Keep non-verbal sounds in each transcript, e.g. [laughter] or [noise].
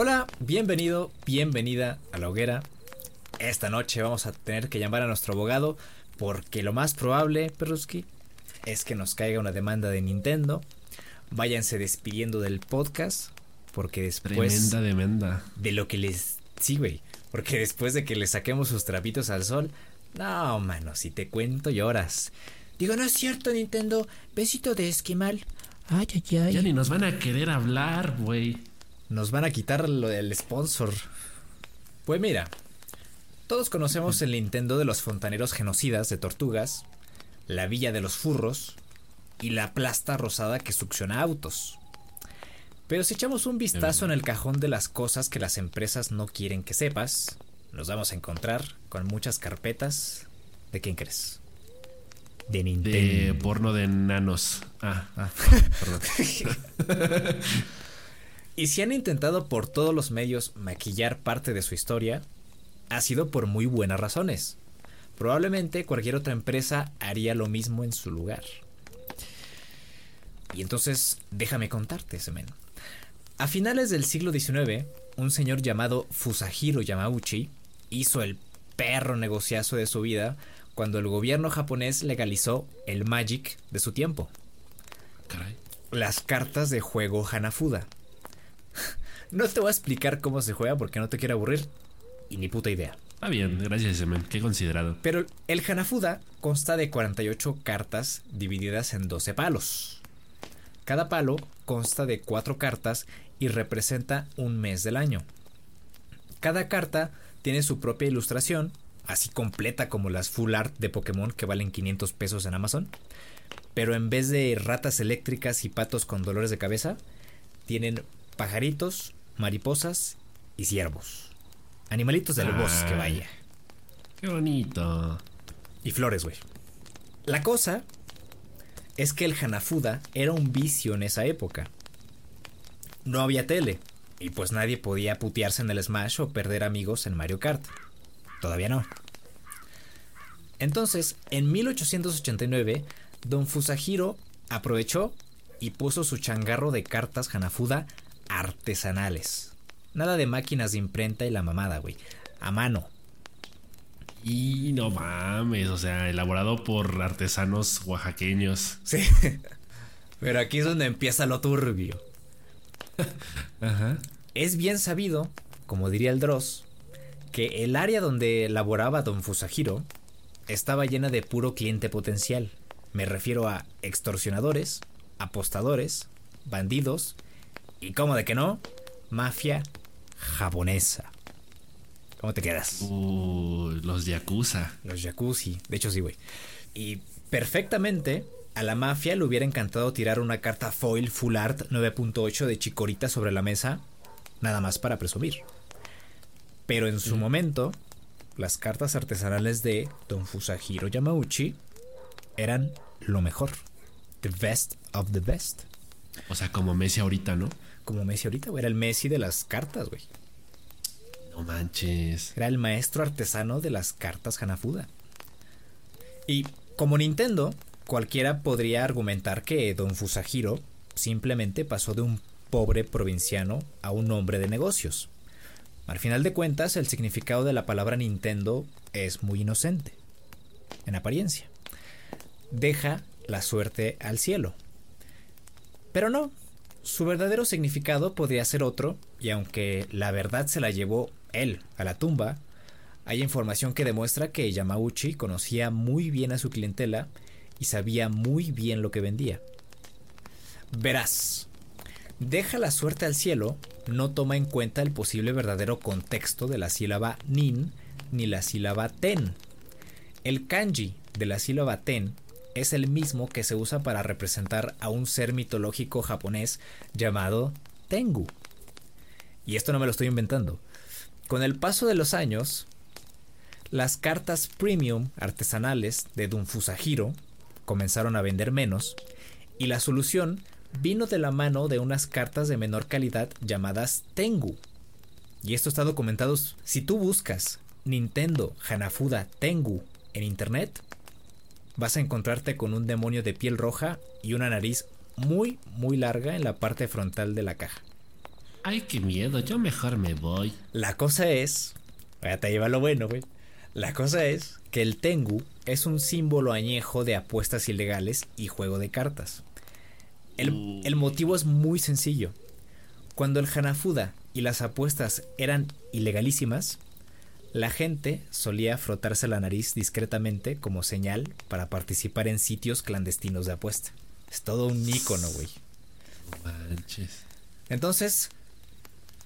Hola, bienvenido, bienvenida a la hoguera. Esta noche vamos a tener que llamar a nuestro abogado porque lo más probable, Peruski, es que nos caiga una demanda de Nintendo. Váyanse despidiendo del podcast porque después Tremenda demanda. de lo que les sí, güey, porque después de que le saquemos sus trapitos al sol, no, mano, si te cuento lloras. Digo, no es cierto, Nintendo. Besito de esquimal. Ay, ay, ay. Ya ni nos van a querer hablar, güey. Nos van a quitar lo del sponsor. Pues mira, todos conocemos el Nintendo de los fontaneros genocidas de tortugas, la villa de los furros y la plasta rosada que succiona autos. Pero si echamos un vistazo en el cajón de las cosas que las empresas no quieren que sepas, nos vamos a encontrar con muchas carpetas. ¿De quién crees? De De Nintendo. porno de nanos. Ah, Ah. [laughs] perdón. [laughs] Y si han intentado por todos los medios maquillar parte de su historia, ha sido por muy buenas razones. Probablemente cualquier otra empresa haría lo mismo en su lugar. Y entonces, déjame contarte, Semen. A finales del siglo XIX, un señor llamado Fusahiro Yamauchi hizo el perro negociazo de su vida cuando el gobierno japonés legalizó el Magic de su tiempo Caray. las cartas de juego Hanafuda. No te voy a explicar cómo se juega porque no te quiero aburrir y ni puta idea. Está bien, gracias, Semen. Qué considerado. Pero el Hanafuda consta de 48 cartas divididas en 12 palos. Cada palo consta de 4 cartas y representa un mes del año. Cada carta tiene su propia ilustración, así completa como las full art de Pokémon que valen 500 pesos en Amazon. Pero en vez de ratas eléctricas y patos con dolores de cabeza, tienen pajaritos, mariposas y ciervos. Animalitos del bosque, Ay. vaya. Qué bonito. Y flores, güey. La cosa es que el Hanafuda era un vicio en esa época. No había tele, y pues nadie podía putearse en el Smash o perder amigos en Mario Kart. Todavía no. Entonces, en 1889, don Fusahiro aprovechó y puso su changarro de cartas Hanafuda artesanales. Nada de máquinas de imprenta y la mamada, güey. A mano. Y no mames, o sea, elaborado por artesanos oaxaqueños. Sí. [laughs] Pero aquí es donde empieza lo turbio. [laughs] Ajá. Es bien sabido, como diría el Dross, que el área donde laboraba don Fusahiro estaba llena de puro cliente potencial. Me refiero a extorsionadores, apostadores, bandidos y, como de que no, mafia japonesa. ¿Cómo te quedas? Uh, los Yakuza. Los jacuzzi. De hecho, sí, güey. Y Perfectamente, a la mafia le hubiera encantado tirar una carta foil full art 9.8 de chicorita sobre la mesa, nada más para presumir. Pero en su momento, las cartas artesanales de Don Fusahiro Yamauchi eran lo mejor. The best of the best. O sea, como Messi ahorita, ¿no? Como Messi ahorita, güey. Era el Messi de las cartas, güey. No manches. Era el maestro artesano de las cartas Hanafuda. Y como Nintendo, cualquiera podría argumentar que Don Fusahiro simplemente pasó de un pobre provinciano a un hombre de negocios. Al final de cuentas, el significado de la palabra Nintendo es muy inocente, en apariencia. Deja la suerte al cielo. Pero no, su verdadero significado podría ser otro, y aunque la verdad se la llevó él a la tumba, hay información que demuestra que Yamauchi conocía muy bien a su clientela y sabía muy bien lo que vendía. Verás, deja la suerte al cielo no toma en cuenta el posible verdadero contexto de la sílaba nin ni la sílaba ten. El kanji de la sílaba ten es el mismo que se usa para representar a un ser mitológico japonés llamado Tengu. Y esto no me lo estoy inventando. Con el paso de los años, las cartas premium artesanales de Dunfusahiro comenzaron a vender menos y la solución vino de la mano de unas cartas de menor calidad llamadas Tengu. Y esto está documentado. Si tú buscas Nintendo Hanafuda Tengu en internet, vas a encontrarte con un demonio de piel roja y una nariz muy, muy larga en la parte frontal de la caja. Ay, qué miedo, yo mejor me voy. La cosa es. te lleva lo bueno, güey. La cosa es que el Tengu es un símbolo añejo de apuestas ilegales y juego de cartas. El, el, motivo es muy sencillo. Cuando el Hanafuda y las apuestas eran ilegalísimas, la gente solía frotarse la nariz discretamente como señal para participar en sitios clandestinos de apuesta. Es todo un ícono, güey. Manches. Entonces,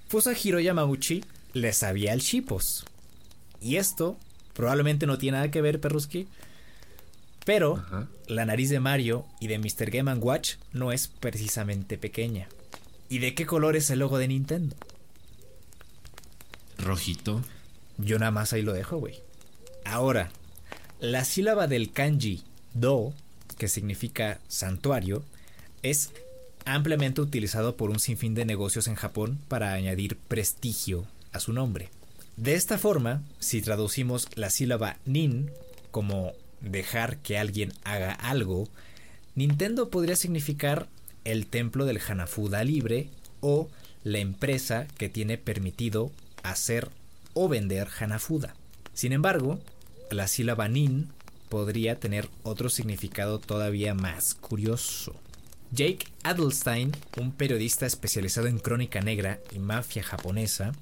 Fusahiro Yamauchi le sabía al Shipos. Y esto probablemente no tiene nada que ver, Perruski. Pero Ajá. la nariz de Mario y de Mr. Game Watch no es precisamente pequeña. ¿Y de qué color es el logo de Nintendo? Rojito. Yo nada más ahí lo dejo, güey. Ahora, la sílaba del kanji do, que significa santuario, es ampliamente utilizado por un sinfín de negocios en Japón para añadir prestigio a su nombre. De esta forma, si traducimos la sílaba nin como dejar que alguien haga algo, Nintendo podría significar el templo del Hanafuda libre o la empresa que tiene permitido hacer o vender Hanafuda. Sin embargo, la sílaba nin podría tener otro significado todavía más curioso. Jake Adelstein, un periodista especializado en crónica negra y mafia japonesa,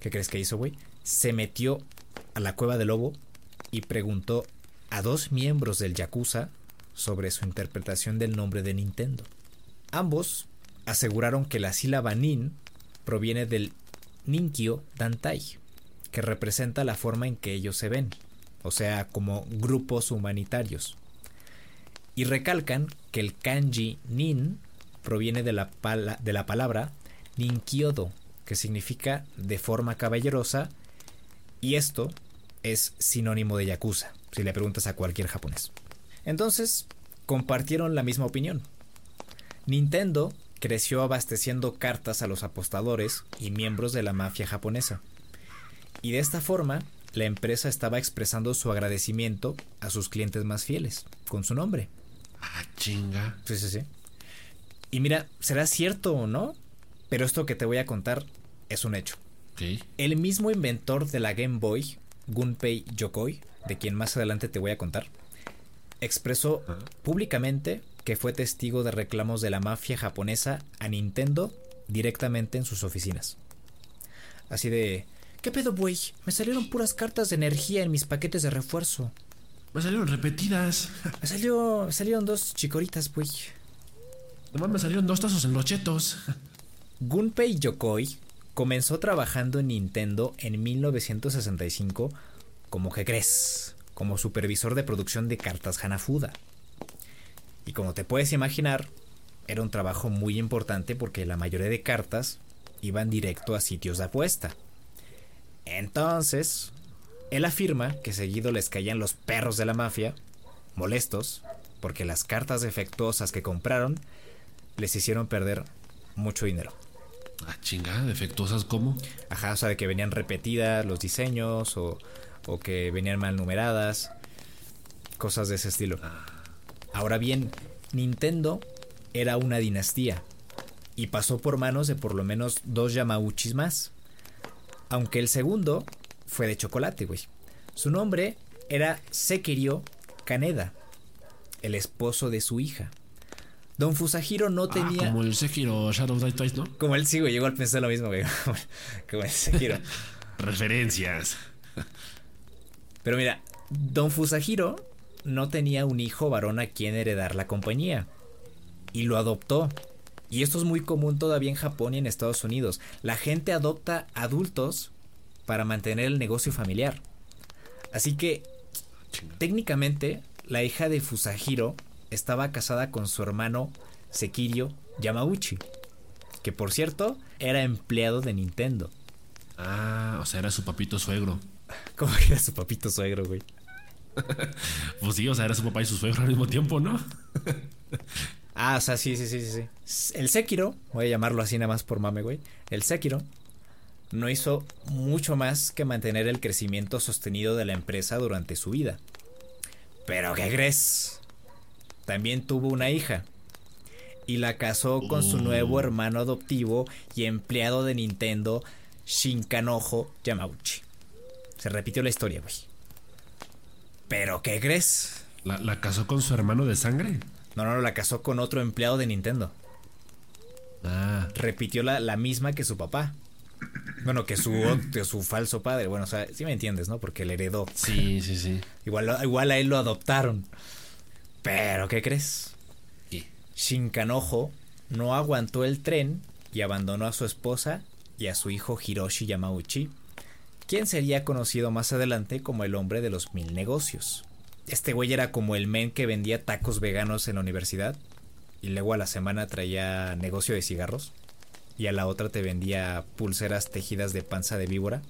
¿qué crees que hizo, güey? Se metió a la cueva del lobo y preguntó a dos miembros del Yakuza sobre su interpretación del nombre de Nintendo. Ambos aseguraron que la sílaba nin proviene del Ninkyo Dantai, que representa la forma en que ellos se ven, o sea, como grupos humanitarios. Y recalcan que el kanji nin proviene de la, pala de la palabra ninkyodo, que significa de forma caballerosa, y esto es sinónimo de yakuza, si le preguntas a cualquier japonés. Entonces, compartieron la misma opinión. Nintendo creció abasteciendo cartas a los apostadores y miembros de la mafia japonesa. Y de esta forma, la empresa estaba expresando su agradecimiento a sus clientes más fieles, con su nombre. Ah, chinga. Sí, sí, sí. Y mira, será cierto o no, pero esto que te voy a contar es un hecho. El mismo inventor de la Game Boy, Gunpei Yokoi, de quien más adelante te voy a contar, expresó públicamente que fue testigo de reclamos de la mafia japonesa a Nintendo directamente en sus oficinas. Así de, ¿qué pedo, güey? Me salieron puras cartas de energía en mis paquetes de refuerzo. Me salieron repetidas. [laughs] Me salió, me salieron dos chicoritas, güey. Nomás me salieron dos tazos en los chetos. [laughs] Gunpei Yokoi comenzó trabajando en Nintendo en 1965 como que crees, como supervisor de producción de cartas Hanafuda. Y como te puedes imaginar, era un trabajo muy importante porque la mayoría de cartas iban directo a sitios de apuesta. Entonces, él afirma que seguido les caían los perros de la mafia, molestos, porque las cartas defectuosas que compraron les hicieron perder mucho dinero. Ah, chingada, defectuosas cómo? Ajá, o sea, de que venían repetidas los diseños o, o que venían mal numeradas, cosas de ese estilo. Ahora bien, Nintendo era una dinastía y pasó por manos de por lo menos dos Yamauchis más. Aunque el segundo fue de chocolate, güey. Su nombre era Sekirio Kaneda, el esposo de su hija. Don Fusahiro no Ah, tenía. como el Sekiro Shadow Die Twice, ¿no? Como él sí, güey, llegó al pensar lo mismo, güey. [laughs] Como el Sekiro. Referencias. Pero mira, Don Fusahiro no tenía un hijo varón a quien heredar la compañía. Y lo adoptó. Y esto es muy común todavía en Japón y en Estados Unidos. La gente adopta adultos para mantener el negocio familiar. Así que, técnicamente, la hija de Fusahiro estaba casada con su hermano Sekirio Yamauchi. Que por cierto, era empleado de Nintendo. Ah, o sea, era su papito suegro. [laughs] Como que era su papito suegro, güey. [laughs] Pues sí, o sea, era su papá y su suegro al mismo tiempo, ¿no? [laughs] Ah, o sea, sí, sí, sí, sí, sí. El Sekiro, voy a llamarlo así nada más por mame, güey. El Sekiro no hizo mucho más que mantener el crecimiento sostenido de la empresa durante su vida. Pero ¿qué crees? También tuvo una hija. Y la casó con su nuevo hermano adoptivo y empleado de Nintendo, Shinkanojo Yamauchi. Se repitió la historia, güey. ¿Pero qué crees? ¿La, la casó con su hermano de sangre? No, no, no, la casó con otro empleado de Nintendo. Ah, repitió la, la misma que su papá. Bueno, que su, que su falso padre. Bueno, o sea, sí me entiendes, ¿no? Porque le heredó. sí, sí, sí. Igual, igual a él lo adoptaron. Pero, ¿qué crees? ¿Qué? Shinkanojo no aguantó el tren y abandonó a su esposa y a su hijo Hiroshi Yamauchi, quien sería conocido más adelante como el hombre de los mil negocios. Este güey era como el men que vendía tacos veganos en la universidad y luego a la semana traía negocio de cigarros y a la otra te vendía pulseras tejidas de panza de víbora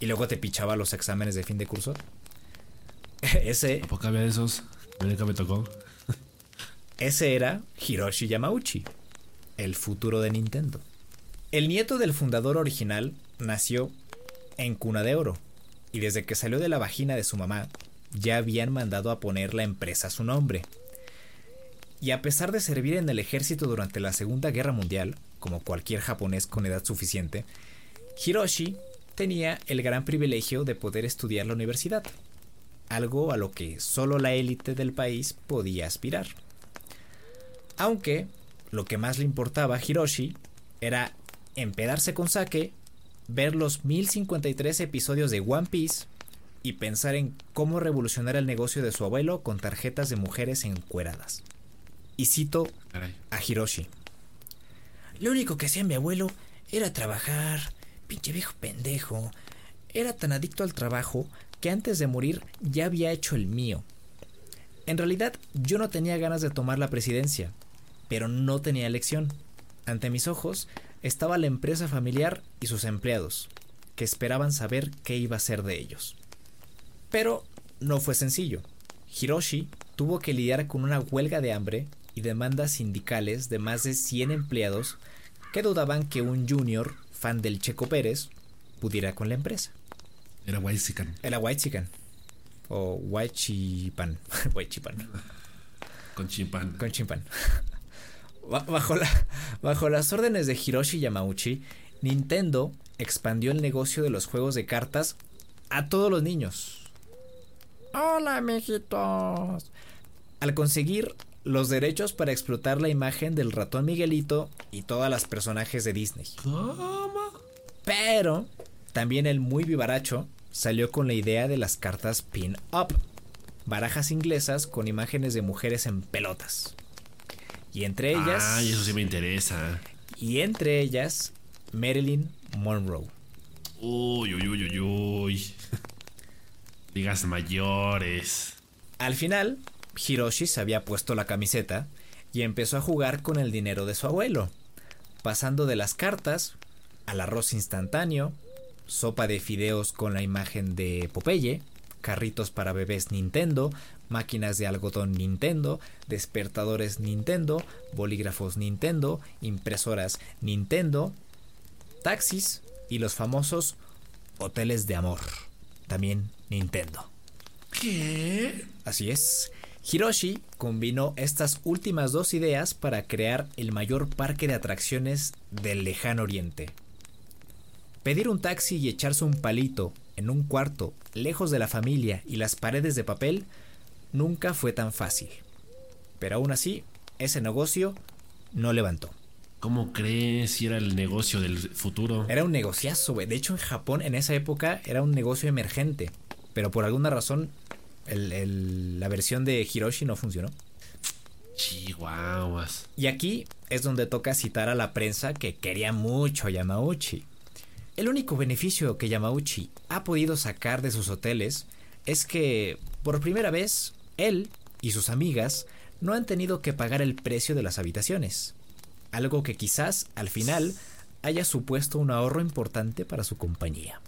y luego te pichaba los exámenes de fin de curso. [laughs] Ese, ¿A poco había de esos? Nunca me tocó. ese era Hiroshi Yamauchi, el futuro de Nintendo. El nieto del fundador original nació en cuna de oro y desde que salió de la vagina de su mamá ya habían mandado a poner la empresa su nombre. Y a pesar de servir en el ejército durante la Segunda Guerra Mundial, como cualquier japonés con edad suficiente, Hiroshi tenía el gran privilegio de poder estudiar la universidad, algo a lo que solo la élite del país podía aspirar. Aunque lo que más le importaba a Hiroshi era empedarse con sake, ver los 1053 episodios de One Piece y pensar en cómo revolucionar el negocio de su abuelo con tarjetas de mujeres encueradas. Y cito a Hiroshi. Lo único que hacía mi abuelo era trabajar, pinche viejo pendejo. Era tan adicto al trabajo que antes de morir ya había hecho el mío. En realidad yo no tenía ganas de tomar la presidencia, pero no tenía elección. Ante mis ojos estaba la empresa familiar y sus empleados, que esperaban saber qué iba a ser de ellos. Pero no fue sencillo. Hiroshi tuvo que lidiar con una huelga de hambre y demandas sindicales de más de 100 empleados que dudaban que un junior fan del Checo Pérez pudiera con la empresa. Era Whitezican. Era White Chicken. O White Chipan. [laughs] White Chipan. Con chimpán. Con chimpan. Ba- Bajo, la- [laughs] bajo las órdenes de Hiroshi Yamauchi, Nintendo expandió el negocio de los juegos de cartas a todos los niños. Hola, mijitos. Al conseguir los derechos para explotar la imagen del ratón Miguelito y todas las personajes de Disney. ¿Cómo? Pero también el muy vivaracho salió con la idea de las cartas pin-up, barajas inglesas con imágenes de mujeres en pelotas. Y entre ellas, Ay, eso sí me interesa. y entre ellas, Marilyn Monroe. Uy, uy, uy, uy, uy. [laughs] Ligas mayores. Al final, Hiroshi se había puesto la camiseta y empezó a jugar con el dinero de su abuelo, pasando de las cartas al arroz instantáneo, sopa de fideos con la imagen de Popeye, carritos para bebés Nintendo, máquinas de algodón Nintendo, despertadores Nintendo, bolígrafos Nintendo, impresoras Nintendo, taxis y los famosos hoteles de amor, también Nintendo. ¿Qué? Así es. Hiroshi combinó estas últimas dos ideas para crear el mayor parque de atracciones del lejano oriente. Pedir un taxi y echarse un palito en un cuarto, lejos de la familia y las paredes de papel, nunca fue tan fácil. Pero aún así, ese negocio no levantó. ¿Cómo crees si era el negocio del futuro? Era un negociazo, güey. De hecho, en Japón en esa época era un negocio emergente. Pero por alguna razón, el- el- la versión de Hiroshi no funcionó. Chihuahuas. Y aquí es donde toca citar a la prensa que quería mucho a Yamauchi. El único beneficio que Yamauchi ha podido sacar de sus hoteles es que, por primera vez, él y sus amigas no han tenido que pagar el precio de las habitaciones. Algo que quizás, al final, haya supuesto un ahorro importante para su compañía.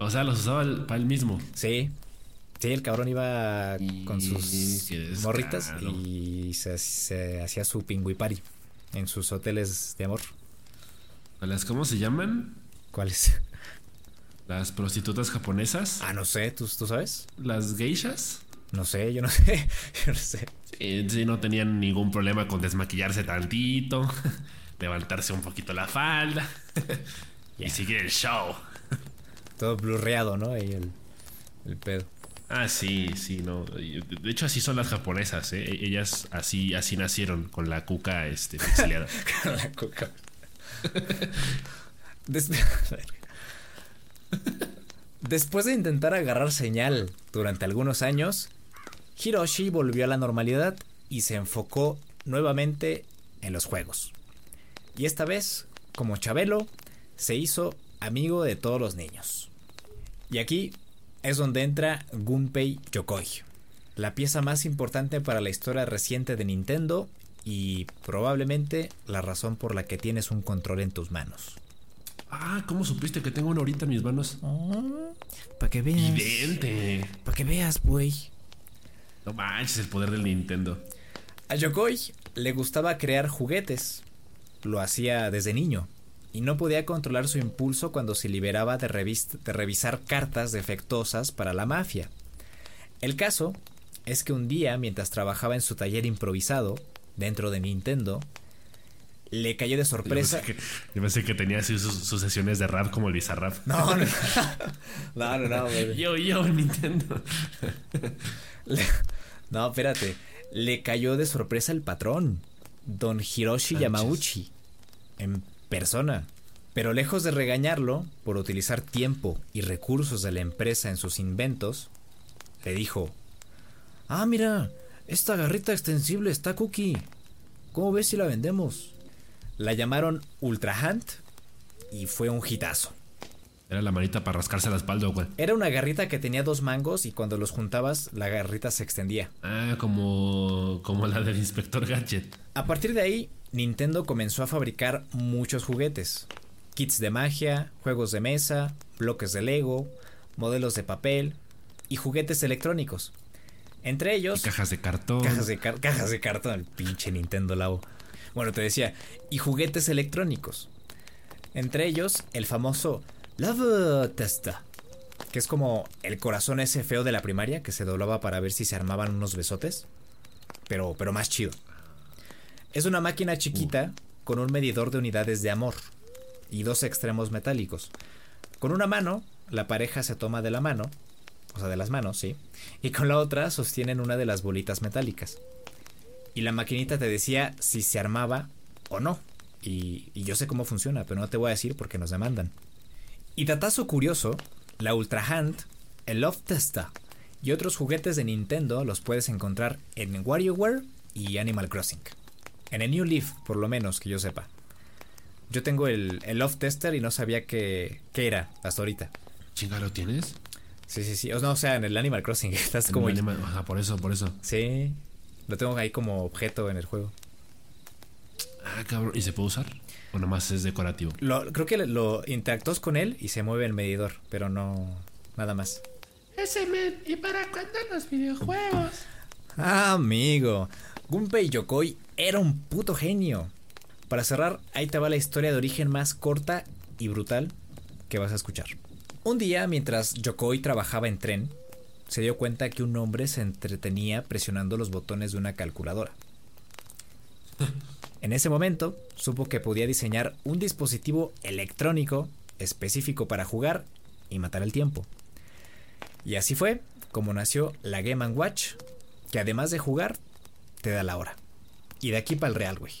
O sea, los usaba el- para él mismo. Sí. Sí, el cabrón iba con sus morritas y se, se hacía su pingüipari en sus hoteles de amor. ¿A las cómo se llaman? ¿Cuáles? Las prostitutas japonesas. Ah, no sé, ¿tú, tú sabes? Las geishas. No sé, yo no [laughs] sé, yo no sé. Sí, no tenían ningún problema con desmaquillarse tantito, [laughs] levantarse un poquito la falda [laughs] y seguir el show. Todo blurreado, ¿no? Ahí el, el pedo. Ah, sí, sí, no. De hecho, así son las japonesas, ¿eh? Ellas así, así nacieron, con la cuca este, pixeleada. la. Des- Después de intentar agarrar señal durante algunos años, Hiroshi volvió a la normalidad y se enfocó nuevamente en los juegos. Y esta vez, como Chabelo, se hizo amigo de todos los niños. Y aquí es donde entra Gunpei Yokoi, la pieza más importante para la historia reciente de Nintendo y probablemente la razón por la que tienes un control en tus manos. Ah, ¿cómo supiste que tengo uno ahorita en mis manos? Para que veas. Vidente. Para que veas, güey. No manches, el poder del Nintendo. A Yokoi le gustaba crear juguetes. Lo hacía desde niño. Y no podía controlar su impulso cuando se liberaba de, revis- de revisar cartas defectuosas para la mafia. El caso es que un día, mientras trabajaba en su taller improvisado, dentro de Nintendo, le cayó de Yo sorpresa. pensé que, yo pensé que tenía así sus, sus sesiones de rap como el Bizarrap. No, no, no, [laughs] no, no, güey. [laughs] Yo, yo, Nintendo. Le- No, espérate. Le cayó de sorpresa el patrón, don Hiroshi Sánchez. Yamauchi, en persona. Pero lejos de regañarlo por utilizar tiempo y recursos de la empresa en sus inventos, le dijo: Ah, mira, esta garrita extensible está cookie. ¿Cómo ves si la vendemos? La llamaron Ultra Hand y fue un hitazo. Era la manita para rascarse la espalda, güey. Era una garrita que tenía dos mangos y cuando los juntabas la garrita se extendía. Ah, como, como la del Inspector Gadget. A partir de ahí, Nintendo comenzó a fabricar muchos juguetes. Kits de magia, juegos de mesa, bloques de Lego, modelos de papel y juguetes electrónicos. Entre Y ellos... cajas de cartón. Cajas de, car- cajas de cartón, el pinche Nintendo Labo. Bueno, te decía, y juguetes electrónicos. Entre ellos, el famoso Love Testa, que es como el corazón ese feo de la primaria que se doblaba para ver si se armaban unos besotes, pero, pero más chido. Es una máquina chiquita con un medidor de unidades de amor y dos extremos metálicos. Con una mano, la pareja se toma de la mano, o sea, de las manos, sí, y con la otra sostienen una de las bolitas metálicas. Y la maquinita te decía si se armaba o no. Y, y yo sé cómo funciona, pero no te voy a decir porque nos demandan. Y datazo curioso, la Ultra Hand, el Love Testa y otros juguetes de Nintendo los puedes encontrar en WarioWare y Animal Crossing. En el New Leaf, por lo menos que yo sepa. Yo tengo el, el Love Tester y no sabía qué, qué era hasta ahorita. Chinga, ¿lo tienes? Sí, sí, sí. O, no, o sea, en el Animal Crossing. [laughs] Estás como. Ajá, por eso, por eso. Sí. Lo tengo ahí como objeto en el juego. Ah, cabrón. ¿Y se puede usar? ¿O nomás es decorativo? Lo, creo que lo interactúas con él y se mueve el medidor, pero no. Nada más. Ese men, ¿y para cuándo los videojuegos? Ah, amigo. Gunpei Yokoi era un puto genio. Para cerrar, ahí te va la historia de origen más corta y brutal que vas a escuchar. Un día, mientras Yokoi trabajaba en tren, se dio cuenta que un hombre se entretenía presionando los botones de una calculadora. [laughs] En ese momento, supo que podía diseñar un dispositivo electrónico específico para jugar y matar el tiempo. Y así fue como nació la Game Watch, que además de jugar, te da la hora. Y de aquí para el real, güey.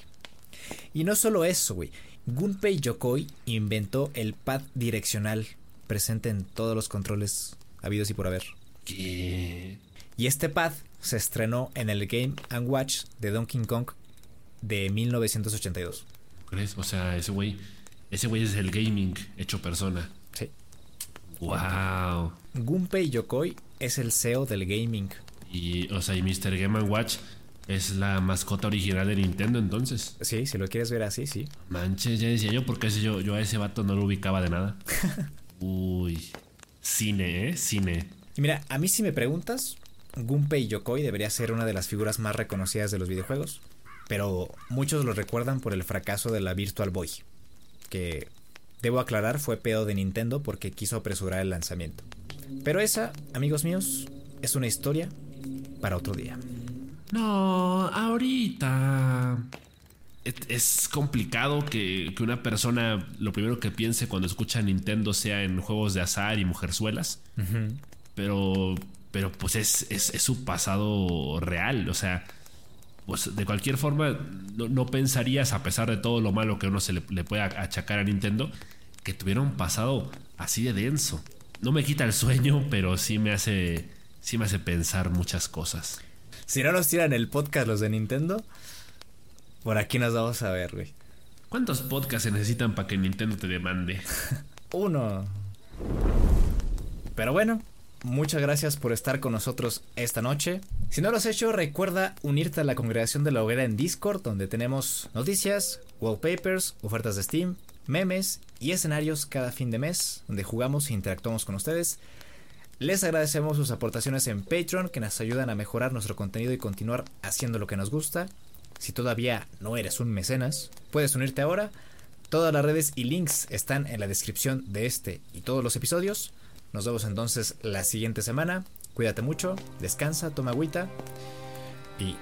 Y no solo eso, güey. Gunpei Yokoi inventó el pad direccional presente en todos los controles habidos y por haber. ¿Qué? Y este pad se estrenó en el Game Watch de Donkey Kong de 1982. ¿Crees? O sea, ese güey. Ese güey es el gaming hecho persona. Sí. Wow. Gunpei Yokoi es el CEO del gaming. Y, o sea, y Mr. Game Watch es la mascota original de Nintendo entonces. Sí, si lo quieres ver así, sí. Manches, ya decía yo, porque ese yo, yo a ese vato no lo ubicaba de nada. [laughs] Uy. Cine, ¿eh? Cine. Y mira, a mí si me preguntas, Gunpei Yokoi debería ser una de las figuras más reconocidas de los videojuegos, pero muchos lo recuerdan por el fracaso de la Virtual Boy, que debo aclarar fue pedo de Nintendo porque quiso apresurar el lanzamiento. Pero esa, amigos míos, es una historia para otro día. No, ahorita. Es, complicado que, que una persona lo primero que piense cuando escucha Nintendo sea en juegos de azar y mujerzuelas. Pero, pero pues es, es, es su pasado real. O sea, pues de cualquier forma, no, no pensarías, a pesar de todo lo malo que uno se le, le puede achacar a Nintendo, que tuviera un pasado así de denso. No me quita el sueño, pero sí me hace, sí me hace pensar muchas cosas. Si no nos tiran el podcast los de Nintendo, por aquí nos vamos a ver, güey. ¿Cuántos podcasts se necesitan para que Nintendo te demande? [laughs] Uno. Pero bueno, muchas gracias por estar con nosotros esta noche. Si no lo has hecho, recuerda unirte a la congregación de la hoguera en Discord, donde tenemos noticias, wallpapers, ofertas de Steam, memes y escenarios cada fin de mes, donde jugamos e interactuamos con ustedes. Les agradecemos sus aportaciones en Patreon, que nos ayudan a mejorar nuestro contenido y continuar haciendo lo que nos gusta. Si todavía no eres un mecenas, puedes unirte ahora. Todas las redes y links están en la descripción de este y todos los episodios. Nos vemos entonces la siguiente semana. Cuídate mucho, descansa, toma agüita y...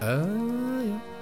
Ay.